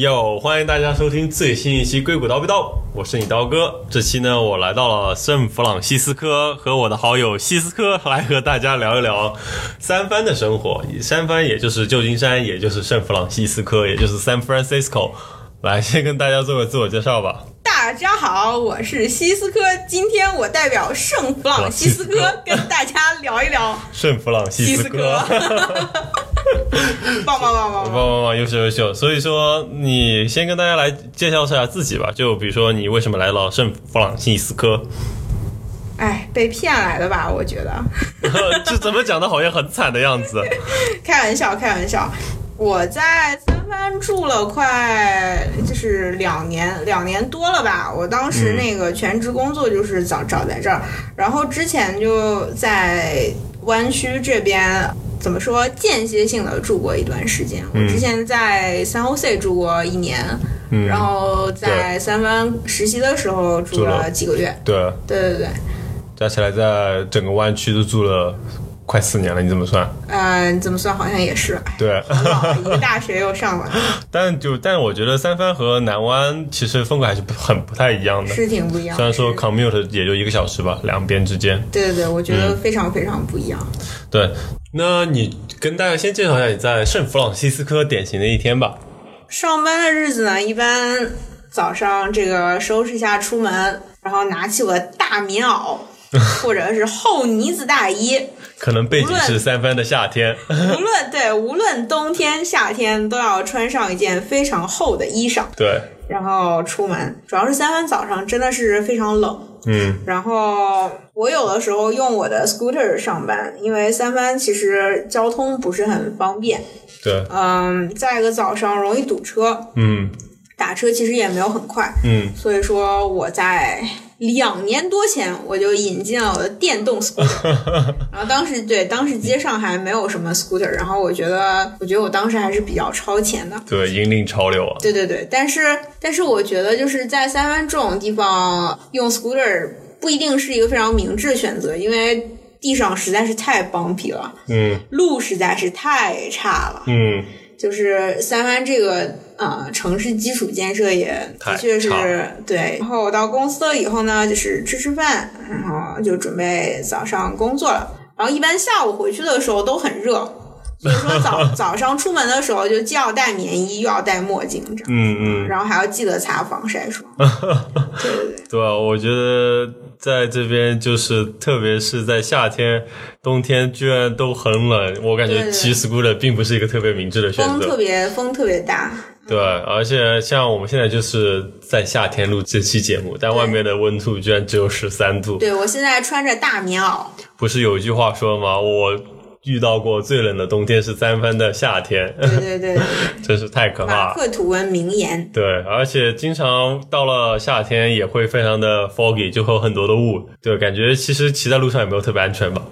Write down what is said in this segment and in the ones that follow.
哟，欢迎大家收听最新一期《硅谷叨逼叨》，我是你刀哥。这期呢，我来到了圣弗朗西斯科，和我的好友西斯科来和大家聊一聊三藩的生活。三藩也就是旧金山，也就是圣弗朗西斯科，也就是 San Francisco。来，先跟大家做个自我介绍吧。大家好，我是西斯科，今天我代表圣弗朗西斯科跟大家聊一聊圣弗朗西斯科。棒棒棒棒棒棒棒，优秀优秀。所以说，你先跟大家来介绍一下自己吧。就比如说，你为什么来到圣弗朗西斯科？哎，被骗来的吧？我觉得。这怎么讲的，好像很惨的样子。开玩笑，开玩笑。我在三藩住了快就是两年，两年多了吧。我当时那个全职工作就是找找在这儿，然后之前就在湾区这边，怎么说间歇性的住过一段时间。我之前在三 O C 住过一年，然后在三藩实习的时候住了几个月。对，对对对，加起来在整个湾区都住了。快四年了，你怎么算？嗯，怎么算好像也是。对，一个大学又上了。但就但我觉得三藩和南湾其实风格还是很不太一样的，是挺不一样。虽然说 commute 也就一个小时吧，两边之间。对对对，我觉得非常非常不一样。对，那你跟大家先介绍一下你在圣弗朗西斯科典型的一天吧。上班的日子呢，一般早上这个收拾一下出门，然后拿起我的大棉袄 或者是厚呢子大衣。可能背景是三番的夏天，无论对，无论冬天夏天都要穿上一件非常厚的衣裳，对，然后出门。主要是三番早上真的是非常冷，嗯，然后我有的时候用我的 scooter 上班，因为三番其实交通不是很方便，对，嗯，再一个早上容易堵车，嗯，打车其实也没有很快，嗯，所以说我在。两年多前我就引进了我的电动 scooter，然后当时对当时街上还没有什么 scooter，然后我觉得我觉得我当时还是比较超前的，对引领潮流啊，对对对，但是但是我觉得就是在三湾这种地方用 scooter 不一定是一个非常明智的选择，因为地上实在是太 bumpy 了，嗯，路实在是太差了，嗯。就是三湾这个呃城市基础建设也的确是对，然后我到公司了以后呢，就是吃吃饭，然后就准备早上工作了。然后一般下午回去的时候都很热，所以说早 早上出门的时候就既要戴棉衣又要戴墨镜，这样，嗯嗯，然后还要记得擦防晒霜。对对对，对啊，我觉得。在这边就是，特别是在夏天、冬天，居然都很冷。我感觉骑 scooter 并不是一个特别明智的选择。风特别风特别大。对，而且像我们现在就是在夏天录这期节目，但外面的温度居然只有十三度。对我现在穿着大棉袄。不是有一句话说吗？我。遇到过最冷的冬天是三番的夏天，对对对，真是太可怕了。马克吐温名言。对，而且经常到了夏天也会非常的 foggy，就会有很多的雾。对，感觉其实骑在路上也没有特别安全吧。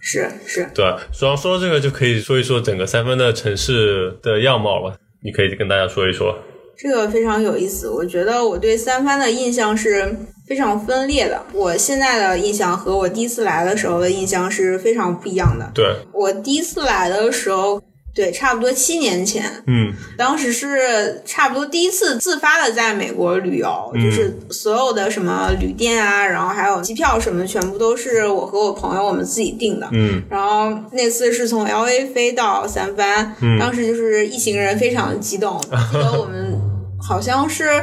是是。对，主要说到这个，就可以说一说整个三分的城市的样貌了。你可以跟大家说一说。这个非常有意思，我觉得我对三番的印象是。非常分裂的，我现在的印象和我第一次来的时候的印象是非常不一样的。对，我第一次来的时候，对，差不多七年前，嗯，当时是差不多第一次自发的在美国旅游，就是所有的什么旅店啊，然后还有机票什么，全部都是我和我朋友我们自己订的，嗯，然后那次是从 L A 飞到三藩，嗯当时就是一行人非常激动，记得我们好像是。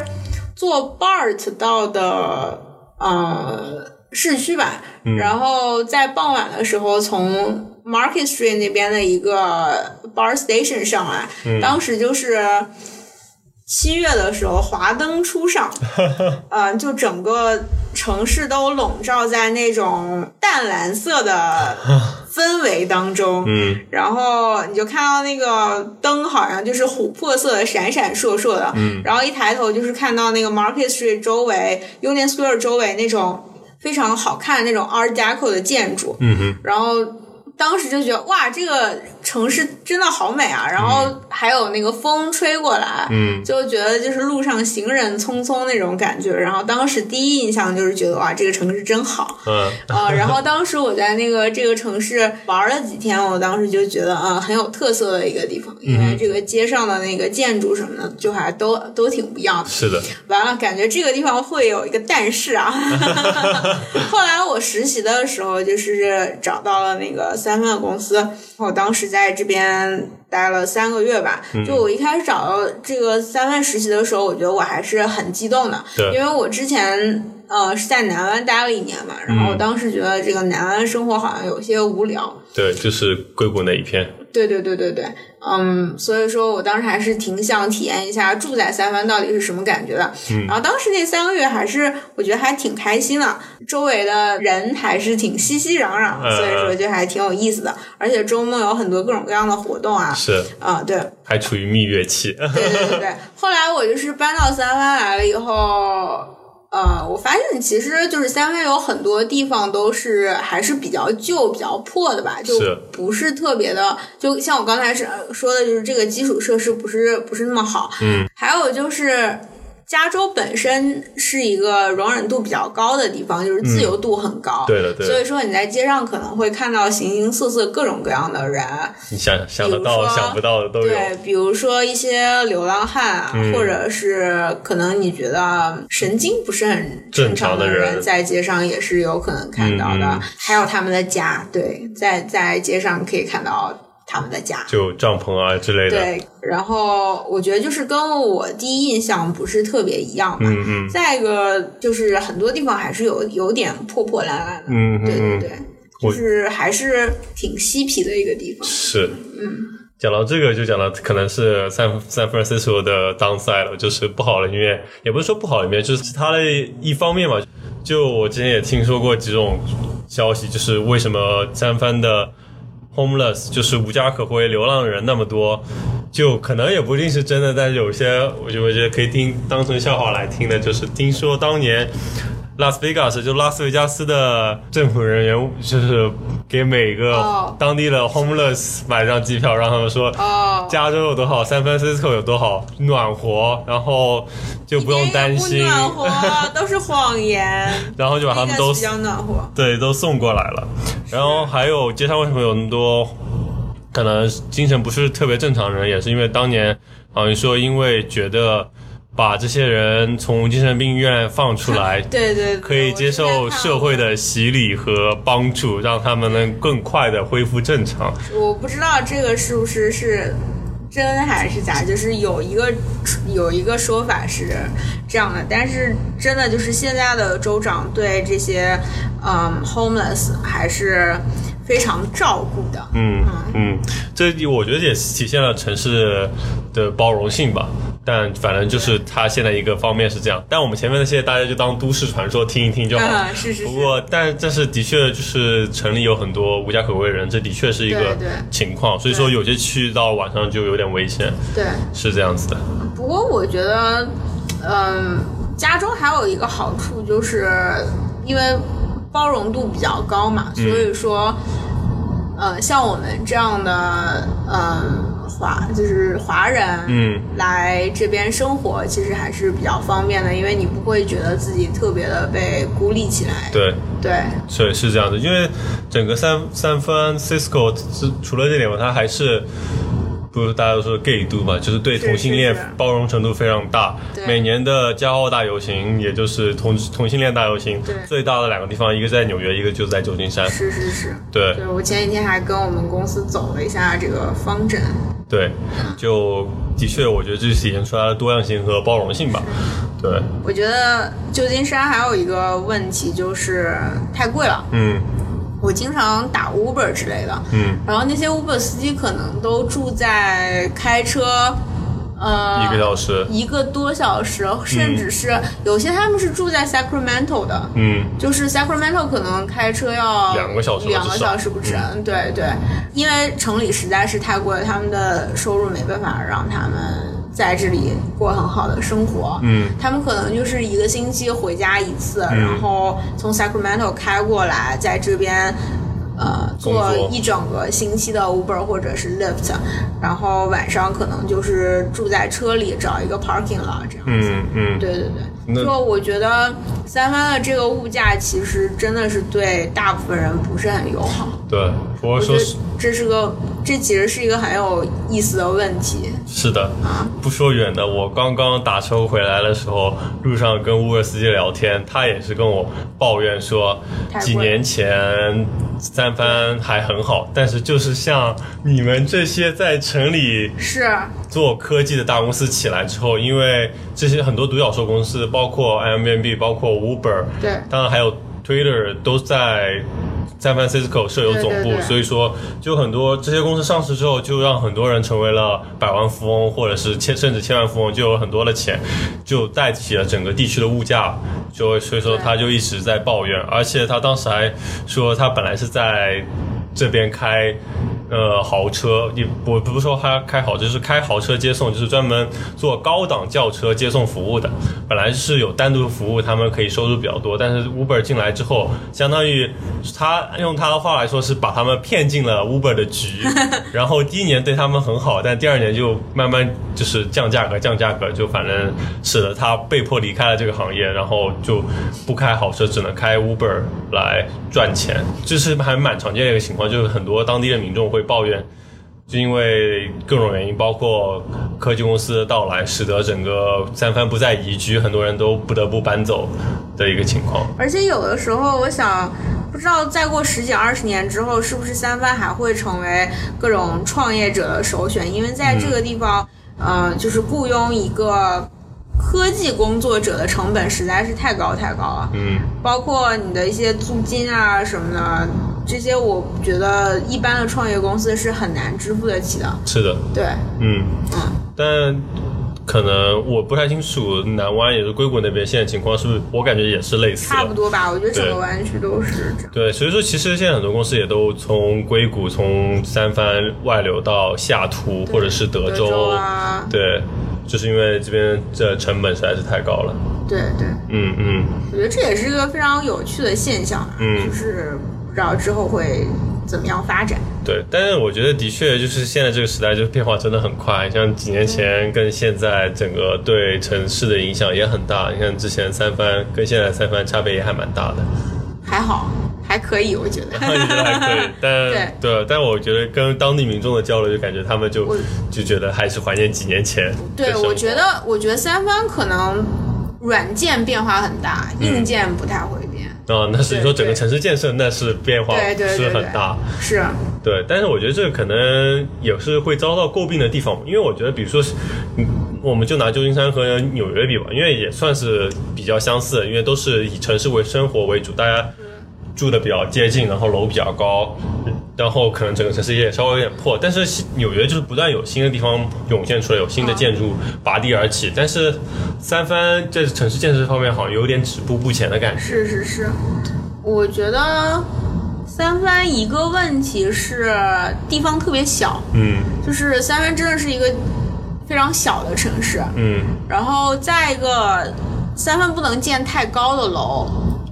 坐 BART 到的呃市区吧，然后在傍晚的时候从 Market Street 那边的一个 Bar Station 上来，当时就是七月的时候，华灯初上，嗯，就整个城市都笼罩在那种淡蓝色的。氛围当中，嗯，然后你就看到那个灯好像就是琥珀色的，闪闪烁烁的，嗯，然后一抬头就是看到那个 Market Street 周围，Union Square 周围那种非常好看的那种 Art Deco 的建筑，嗯哼，然后当时就觉得哇，这个城市真的好美啊！然后还有那个风吹过来，嗯，就觉得就是路上行人匆匆那种感觉。然后当时第一印象就是觉得哇，这个城市真好。嗯呃，然后当时我在那个这个城市玩了几天，我当时就觉得啊、很有特色的一个地方，因为这个街上的那个建筑什么的，就还都都挺不一样的。是的，完了，感觉这个地方会有一个但是啊。后来我实习的时候，就是找到了那个三分的公司，我当时在这边待了三个月吧。就我一开始找到这个三万实习的时候，我觉得我还是很激动的，因为我之前呃是在南湾待了一年嘛，然后我当时觉得这个南湾生活好像有些无聊。对，就是硅谷那一片。对对对对对，嗯，所以说我当时还是挺想体验一下住在三藩到底是什么感觉的。嗯然后当时那三个月还是我觉得还挺开心的，周围的人还是挺熙熙攘攘，嗯所以说就还挺有意思的。而且周末有很多各种各样的活动啊，是，啊、对，还处于蜜月期。对对对对。后来我就是搬到三藩来了以后。呃，我发现其实就是三藩有很多地方都是还是比较旧、比较破的吧，就不是特别的，就像我刚才是说的，就是这个基础设施不是不是那么好。嗯，还有就是加州本身是一个容忍度比较高的地方，就是自由度很高。对的对的所以说你在街上可能会看到形形色色、各种各样的人。你想想得到、想不到的都有。对，比如说一些流浪汉啊，嗯或者是可能你觉得神经不是很正常常的人人，在街上也是有可能看到的。还有他们的家，对，在在街上可以看到他们的家。就帐篷啊之类的。对，然后我觉得就是跟我第一印象不是特别一样吧。嗯嗯再一个就是很多地方还是有有点破破烂烂的。嗯嗯嗯，对对对，就是还是挺嬉皮的一个地方。是。嗯。讲到这个，就讲到可能是 San San Francisco 的 downside 了，就是不好的一面，也不是说不好的一面，就是它的一方面嘛。就我之前也听说过几种消息，就是为什么三藩的 homeless 就是无家可归、流浪人那么多，就可能也不一定是真的，但是有些我就我觉得可以听当成笑话来听的，就是听说当年。拉斯维加斯就拉斯维加斯的政府人员就是给每个哦当地的 homeless 买张机票，让他们说哦，加州有多好，San Francisco 有多好，暖和，然后就不用担心暖和，都是谎言。然后就把他们都比较暖和。对都送过来了。然后还有街上为什么有那么多可能精神不是特别正常的人，也是因为当年好像说因为觉得把这些人从精神病院放出来，对对对，可以接受社会的洗礼和帮助，让他们能更快的恢复正常。我不知道这个是不是是真还是假，就是有一个有一个说法是这样的，但是真的就是现在的州长对这些嗯 homeless 还是非常照顾的。嗯嗯，这我觉得也体现了城市的包容性吧。但反正就是它现在一个方面是这样，但我们前面那些大家就当都市传说听一听就好。嗯，是是是。不过，但但是的确就是城里有很多无家可归的人，这的确是一个对对情况。所以说，有些去到晚上就有点危险，对，是这样子的。不过我觉得，嗯，加州还有一个好处就是，因为包容度比较高嘛，所以说，呃，像我们这样的，嗯。华就是华人，嗯，来这边生活其实还是比较方便的，因为你不会觉得自己特别的被孤立起来。对对，是是这样的，因为整个三三藩 Cisco 除了这点嘛，它还是。不是大家都说 gay 度嘛，就是对同性恋包容程度非常大。每年的骄傲大游行，也就是同同性恋大游行，最大的两个地方，一个在纽约，一个就在旧金山。是是是，对。对我前几天还跟我们公司走了一下这个方阵。对，就的确，我觉得这体现出来的多样性和包容性吧。对，我觉得旧金山还有一个问题就是太贵了。嗯。我经常打 Uber 之类的，嗯，然后那些 Uber 司机可能都住在开车，呃，一个小时，一个多小时，甚至是、嗯、有些他们是住在 Sacramento 的，嗯，就是 Sacramento 可能开车要两个小时，两个小时不止，嗯、对对，因为城里实在是太贵了，他们的收入没办法让他们。在这里过很好的生活，嗯，他们可能就是一个星期回家一次，嗯、然后从 Sacramento 开过来，在这边，做一整个星期的 Uber 或者是 Lyft，然后晚上可能就是住在车里找一个 parking lot 这样子。嗯嗯，对对对，就我觉得三藩的这个物价其实真的是对大部分人不是很友好。对，不过我这是个，这其实是一个很有意思的问题。是的，不说远的，我刚刚打车回来的时候，路上跟乌尔司机聊天，他也是跟我抱怨说，几年前三番还很好，但是就是像你们这些在城里是，做科技的大公司起来之后，因为这些很多独角兽公司，包括 Airbnb，包括 Uber，对。当然还有 Twitter 都在 San Francisco 设有总部，对对对所以说就很多这些公司上市之后，就让很多人成为了百万富翁，或者是千甚至千万富翁，就有很多的钱，就带起了整个地区的物价，就所以说他就一直在抱怨，而且他当时还说他本来是在这边开。呃，豪车也我不是说他开豪车，就是开豪车接送，就是专门做高档轿车接送服务的。本来是有单独服务，他们可以收入比较多，但是 Uber 进来之后，相当于他用他的话来说是把他们骗进了 Uber 的局，然后第一年对他们很好，但第二年就慢慢就是降价格，降价格，就反正使得他被迫离开了这个行业，然后就不开豪车，只能开 Uber 来赚钱，这是还蛮常见的一个情况，就是很多当地的民众会抱怨。就因为各种原因，包括科技公司的到来，使得整个三藩不再宜居，很多人都不得不搬走的一个情况。而且有的时候我想，不知道再过十几二十年之后，是不是三藩还会成为各种创业者的首选？因为在这个地方，呃，就是雇佣一个科技工作者的成本实在是太高太高了。嗯，包括你的一些租金啊什么的，这些我觉得一般的创业公司是很难支付得起的。是的，对，嗯，嗯，但可能我不太清楚南湾也是硅谷那边现在情况是不是，我感觉也是类似。差不多吧。我觉得整个湾区都是这样。对，所以说其实现在很多公司也都从硅谷、从三藩外流到下图或者是德德州啊，对，就是因为这边这成本实在是太高了。对对，嗯嗯，我觉得这也是一个非常有趣的现象啊，嗯就是不知道之后会怎么样发展。对，但是我觉得的确就是现在这个时代，就是变化真的很快。像几年前跟现在，整个对城市的影响也很大。你看之前三藩跟现在三藩差别也还蛮大的，还好，还可以，我觉得。你觉得还可以，但对 对，但我觉得跟当地民众的交流，就感觉他们就就觉得还是怀念几年前对，我觉得，我觉得三藩可能软件变化很大，硬件不太会变。啊，那是你说整个城市建设，那是变化是很对大。是，对，但是我觉得这个可能也是会遭到诟病的地方，因为我觉得，比如说是，嗯，我们就拿旧金山和纽约比吧，因为也算是比较相似，因为都是以城市为生活为主，大家住的比较接近，然后楼比较高，然后可能整个城市也稍微有点破，但是纽约就是不断有新的地方涌现出来，有新的建筑拔地而起，但是三藩在城市建设方面好像有点止步不前的感觉。是是是，我觉得三藩一个问题是地方特别小，嗯。就是三藩真的是一个非常小的城市，嗯。然后再一个，三藩不能建太高的楼，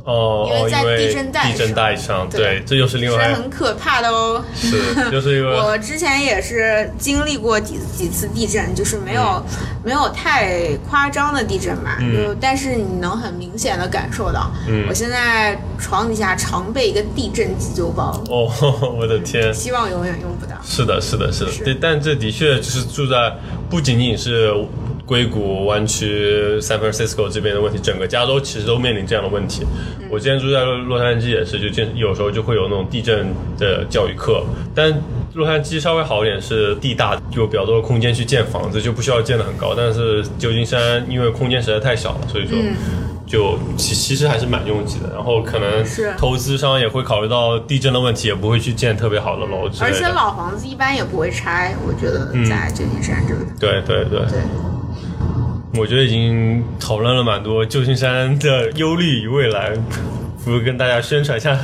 哦哦，因为在地震带地震上带上，对。对，这又是另外是外很可怕的哦。是就是因为我之前也是经历过几几次地震，就是没有、没有太夸张的地震吧，嗯。就但是你能很明显的感受到，嗯。我现在床底下常备一个地震急救包，哦，我的天，希望永远用不到。是的，是的，是的，是。对，但这的确就是住在不仅仅是硅谷湾区、San Francisco 这边的问题，整个加州其实都面临这样的问题。我之前住在洛洛杉矶也是，就经有时候就会有那种地震的教育课，但洛杉矶稍微好一点，是地大，有比较多的空间去建房子，就不需要建的很高。但是旧金山因为空间实在太小了，所以说。就其其实还是蛮拥挤的，然后可能是投资商也会考虑到地震的问题，也不会去建特别好的楼之类的。而且老房子一般也不会拆，我觉得嗯在旧金山这个，对对对，对，我觉得已经讨论了蛮多旧金山的忧虑与未来，不如跟大家宣传一下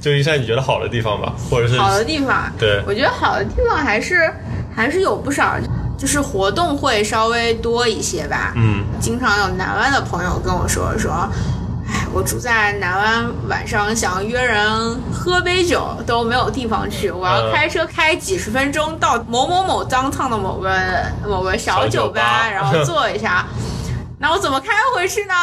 旧金山你觉得好的地方吧，或者是好的地方，对。我觉得好的地方还是还是有不少，就是活动会稍微多一些吧。嗯。经常有南湾的朋友跟我说说，哎，我住在南湾，晚上想约人喝杯酒都没有地方去，我要嗯开车开几十分钟到某某某脏烫的某个某个小小酒酒吧然后坐一下，那我怎么开回去呢？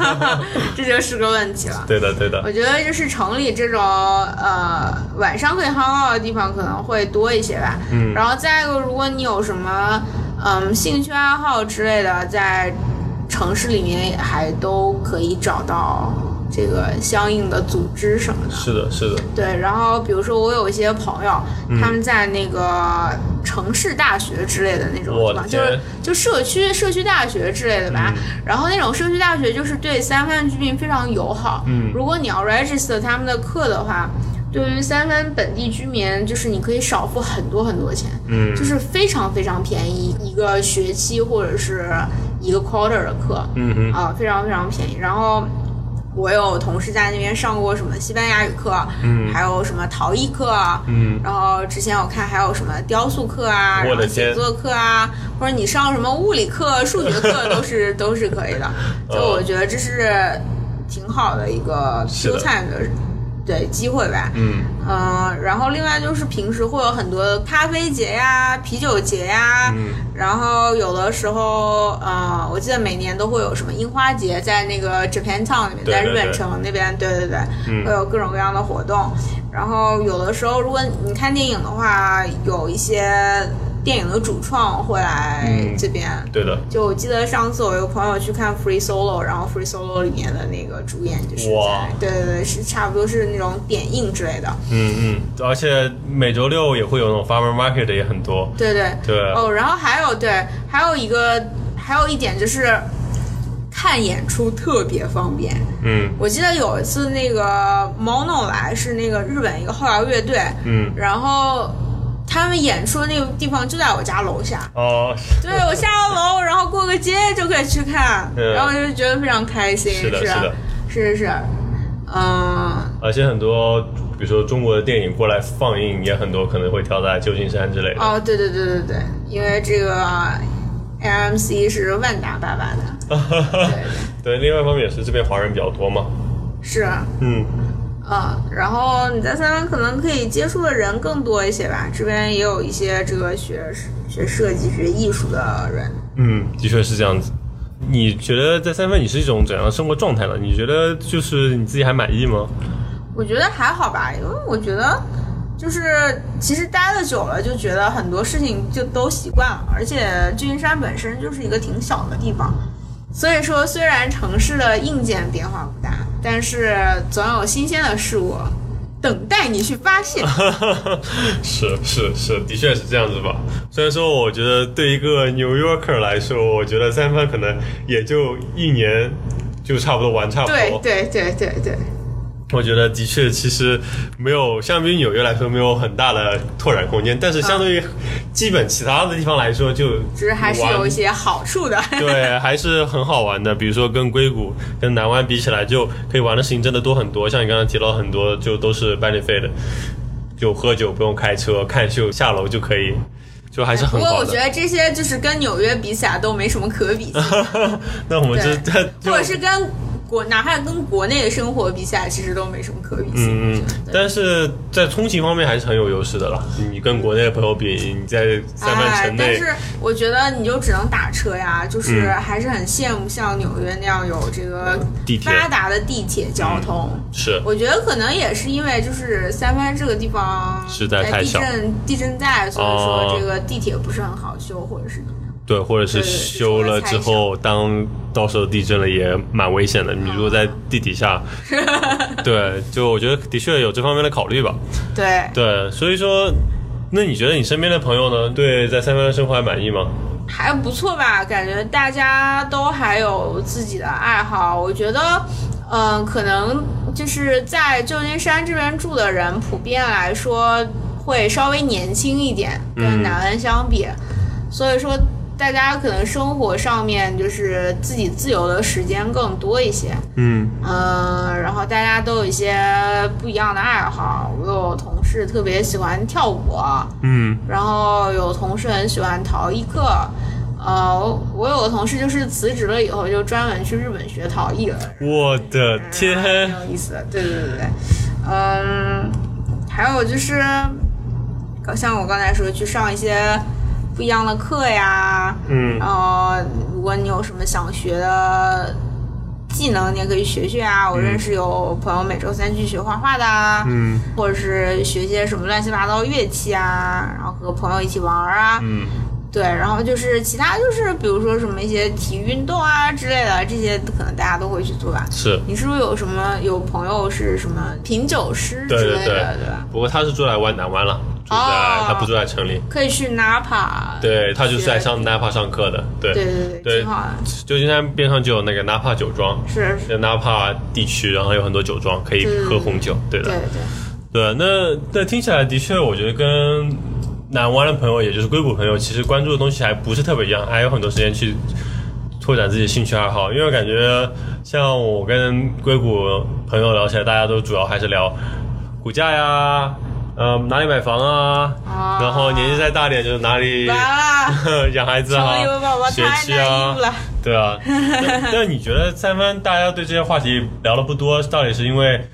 这就是个问题了。对的对的，我觉得就是城里这种呃晚上可以 hang out 的地方可能会多一些吧。嗯然后再一个，如果你有什么嗯兴趣爱好之类的，在城市里面还都可以找到这个相应的组织什么的。是的是的，对，然后比如说我有一些朋友，嗯他们在那个城市大学之类的那种就是就社区社区大学之类的吧。嗯然后那种社区大学就是对三藩居民非常友好。嗯如果你要 register 他们的课的话，对于三藩本地居民，就是你可以少付很多很多钱，嗯就是非常非常便宜，一个学期或者是一个 quarter 的课。嗯嗯啊，非常非常便宜。然后我有同事在那边上过什么西班牙语课，嗯还有什么陶艺课，啊嗯然后之前我看还有什么雕塑课啊，然后我的天写作课啊，或者你上什么物理课、数学课都是 都是可以的。就我觉得这是挺好的一个是的 Q time 的对机会吧。嗯嗯，然后另外就是平时会有很多咖啡节呀、啤酒节呀，嗯然后有的时候，呃，我记得每年都会有什么樱花节，在那个 Japan Town 里面，在日本城那边，对对对，嗯会有各种各样的活动。然后有的时候，如果你看电影的话，有一些电影的主创会来嗯。这边。对的，就我记得上次我有个朋友去看 Free Solo，然后 Free Solo 里面的那个主演就是哇。在，对对对，是差不多是那种点映之类的。嗯嗯，而且每周六也会有那种 farmer market 的也很多，对对。对。哦，然后还有对，还有一个还有一点就是看演出特别方便。嗯。我记得有一次那个 Mono 来是那个日本一个后摇乐队，嗯。然后他们演出的那个地方就在我家楼下。哦，对我下了楼，然后过个街就可以去看，嗯然后就觉得非常开心。是的是是的是是是，嗯，而且很多比如说中国的电影过来放映也很多，可能会挑在旧金山之类的。哦，对对对对对，因为这个 AMC 是万达爸爸的，对，另外一方面也是这边华人比较多嘛。是。嗯嗯，然后你在三湾可能可以接触的人更多一些吧，这边也有一些这个学学设计、学艺术的人。嗯，的确是这样子。你觉得在三藩你是一种怎样的生活状态呢？你觉得就是你自己还满意吗？我觉得还好吧，因为我觉得就是其实待的久了，就觉得很多事情就都习惯了，而且旧金山本身就是一个挺小的地方，所以说虽然城市的硬件变化不大，但是总有新鲜的事物等待你去发现。是是是，的确是这样子吧。虽然说，我觉得对一个 New Yorker 来说，我觉得三番可能也就一年就差不多玩差不多。对对对对对。我觉得的确，其实没有相比于纽约来说，没有很大的拓展空间。但是相对于基本其他的地方来说，就只是还是有一些好处的。对，还是很好玩的。比如说跟硅谷、跟南湾比起来，就可以玩的事情真的多很多。像你刚刚提到很多，就都是 benefit 的，就喝酒不用开车，看秀下楼就可以，就还是很不过。我觉得这些就是跟纽约比起来都没什么可比性，那我们这对这就或者是跟国哪怕跟国内的生活比起来，其实都没什么可比性。嗯嗯，但是在通勤方面还是很有优势的了。你跟国内的朋友比，你在三藩哎，城内，但是我觉得你就只能打车呀，就是嗯还是很羡慕像纽约那样有这个地铁发达的地铁交通。是我觉得可能也是因为就是三藩这个地方实在太地震地震带，所以哦说这个地铁不是很好修，或者是怎么样。对，或者是修了之后，当到时候地震了也蛮危险的。你如果在地底下，对，就我觉得的确有这方面的考虑吧。对，对，所以说，那你觉得你身边的朋友呢，对在三藩的生活还满意吗？还不错吧，感觉大家都还有自己的爱好。我觉得，嗯、可能就是在旧金山这边住的人，普遍来说会稍微年轻一点，跟嗯南湾相比。所以说，大家可能生活上面就是自己自由的时间更多一些。嗯呃，然后大家都有一些不一样的爱好。我有同事特别喜欢跳舞。嗯然后有同事很喜欢陶艺课，呃，我我有个同事就是辞职了以后就专门去日本学陶艺了，我的天，挺有意思的。对对对对，嗯，还有就是，像我刚才说，去上一些不一样的课呀，嗯然后如果你有什么想学的技能，你也可以学学啊。我认识有朋友每周三去学画画的啊，嗯或者是学些什么乱七八糟乐器啊，然后和朋友一起玩儿啊。嗯对，然后就是其他就是比如说什么一些体育运动啊之类的，这些可能大家都会去做吧。是。你是不是有什么有朋友是什么品酒师之对对类的，对吧？不过他是住在湾南湾了，住在、哦。他不住在城里。可以去 Napa，对他就是在上学 Napa 上课的，对。对对对，对挺好的，旧金山边上就有那个 Napa 酒庄，是是，在 Napa 地区，然后有很多酒庄可以喝红酒，对的。对，对，对。那那听起来的确，我觉得跟南湾的朋友，也就是硅谷朋友，其实关注的东西还不是特别一样，还有很多时间去拓展自己的兴趣爱好。因为我感觉像我跟硅谷朋友聊起来，大家都主要还是聊股价呀，呃，哪里买房啊，啊。然后年纪再大点就是哪里，养孩子啊学太区啊。对啊。那那你觉得三番大家对这些话题聊的不多，到底是因为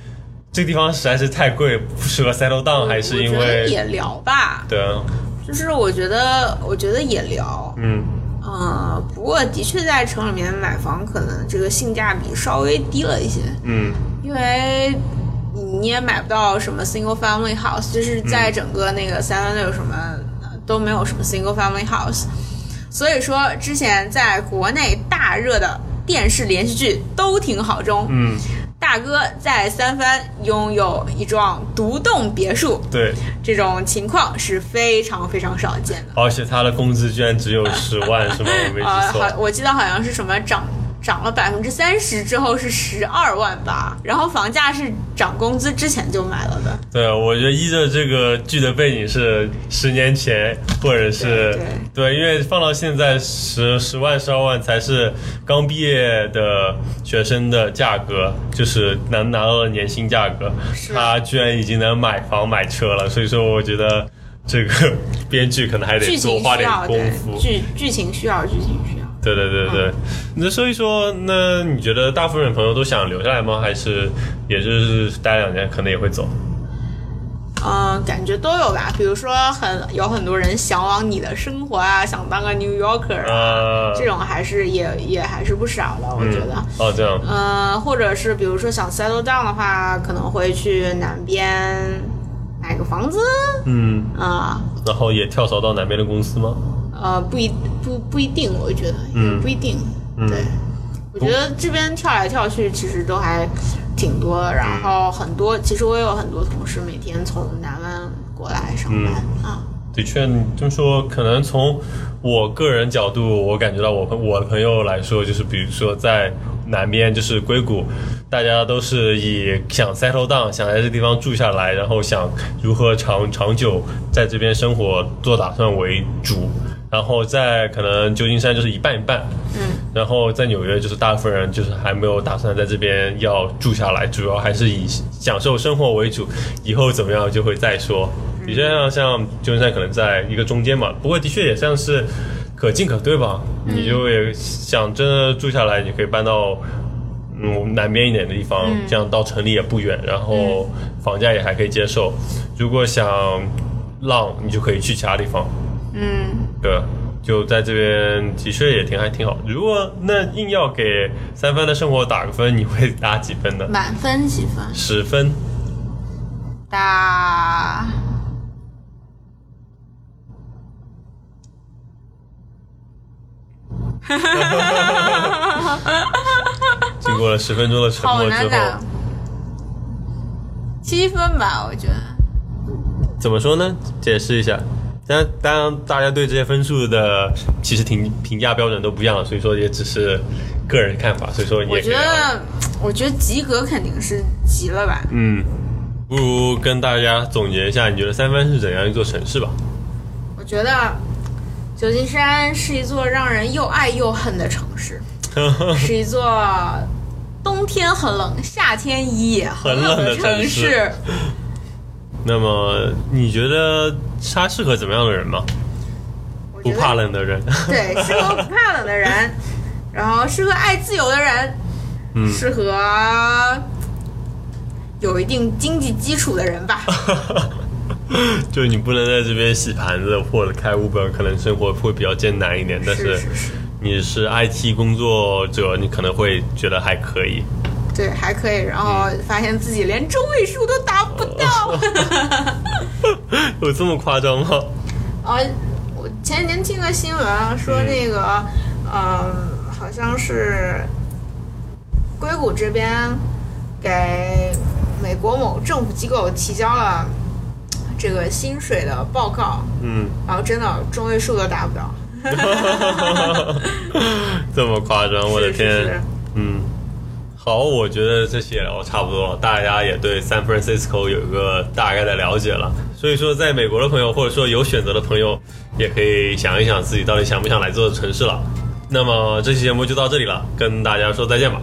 这个地方实在是太贵，不适合 settle down，还是因为也聊吧，对啊，就是我觉得，我觉得也聊，嗯。嗯，不过的确在城里面买房，可能这个性价比稍微低了一些，嗯。因为你也买不到什么 single family house，就是在整个那个三三六什么都没有什么 single family house，所以说之前在国内大热的电视连续剧都挺好中，嗯，大哥在三藩拥有一幢独栋别墅，对，这种情况是非常非常少见的。而且他的工资居然只有十万，是吗？我没呃，记错好，。我记得好像是什么涨涨了百分之三十之后是十二万吧，然后房价是涨工资之前就买了的。对，我觉得依着这个剧的背景是十年前，或者是对因为放到现在十十万十二万才是刚毕业的学生的价格，就是能拿到的年薪价格，他居然已经能买房买车了，所以说我觉得这个 编剧可能还得多花点功夫。剧剧情需要剧情需要。对对对对，那所以说，那你觉得大部分朋友都想留下来吗？还是也就是待两年可能也会走？嗯，感觉都有吧。比如说很有很多人向往你的生活啊，想当个 New Yorker 啊，啊，这种还是也也还是不少的，我觉得。嗯、哦，这样，嗯，或者是比如说想 settle down 的话，可能会去南边买个房子嗯，啊。然后也跳槽到南边的公司吗？呃，不一不不一定，我觉得，嗯不一定。嗯对，我觉得这边跳来跳去其实都还挺多的，然后很多，其实我有很多同事每天从南湾过来上班、嗯啊。的确，你这么说，可能从我个人角度，我感觉到我朋我的朋友来说，就是比如说在南边，就是硅谷，大家都是以想 settle down，想在这地方住下来，然后想如何长长久在这边生活做打算为主。然后在可能旧金山就是一半一半，嗯，然后在纽约就是大部分人就是还没有打算在这边要住下来，主要还是以享受生活为主，以后怎么样就会再说。的确像像旧金山可能在一个中间嘛，不过的确也像是可进可退吧。你就也想真的住下来，你可以搬到嗯南边一点的地方，这样到城里也不远，然后房价也还可以接受。如果想浪，你就可以去其他地方。嗯，对，就在这边的确也挺还挺好。如果那硬要给三分的生活打个分，你会打几分呢？满分几分？十分。打 经过了十分钟的沉好默之后，，七分吧，我觉得。怎么说呢？解释一下。当，当然，大家对这些分数的其实评评价标准都不一样，所以说也只是个人看法，所以说也我觉得，我觉得及格肯定是及了吧。嗯，不如跟大家总结一下，你觉得三藩是怎样一座城市吧？我觉得旧金山是一座让人又爱又恨的城市，是一座冬天很冷，夏天也很冷的城很冷的城市那么你觉得它适合怎么样的人吗？不怕冷的人，对，适合不怕冷的人，然后适合爱自由的人，嗯适合有一定经济基础的人吧。就你不能在这边洗盘子或者开 Uber，可能生活会比较艰难一点。但是，你是 IT 工作者，你可能会觉得还可以。对，还可以。然后发现自己连中位数都达不到。有这么夸张吗？啊，我前几天听个新闻啊说那个，嗯，好像是硅谷这边给美国某政府机构提交了这个薪水的报告，嗯，然后真的中位数都达不到。这么夸张，我的是是天！是嗯，好，我觉得这些聊的差不多了，大家也对 San Francisco 有一个大概的了解了。所以说，在美国的朋友，或者说有选择的朋友，也可以想一想自己到底想不想来这座城市了。那么这期节目就到这里了，跟大家说再见吧，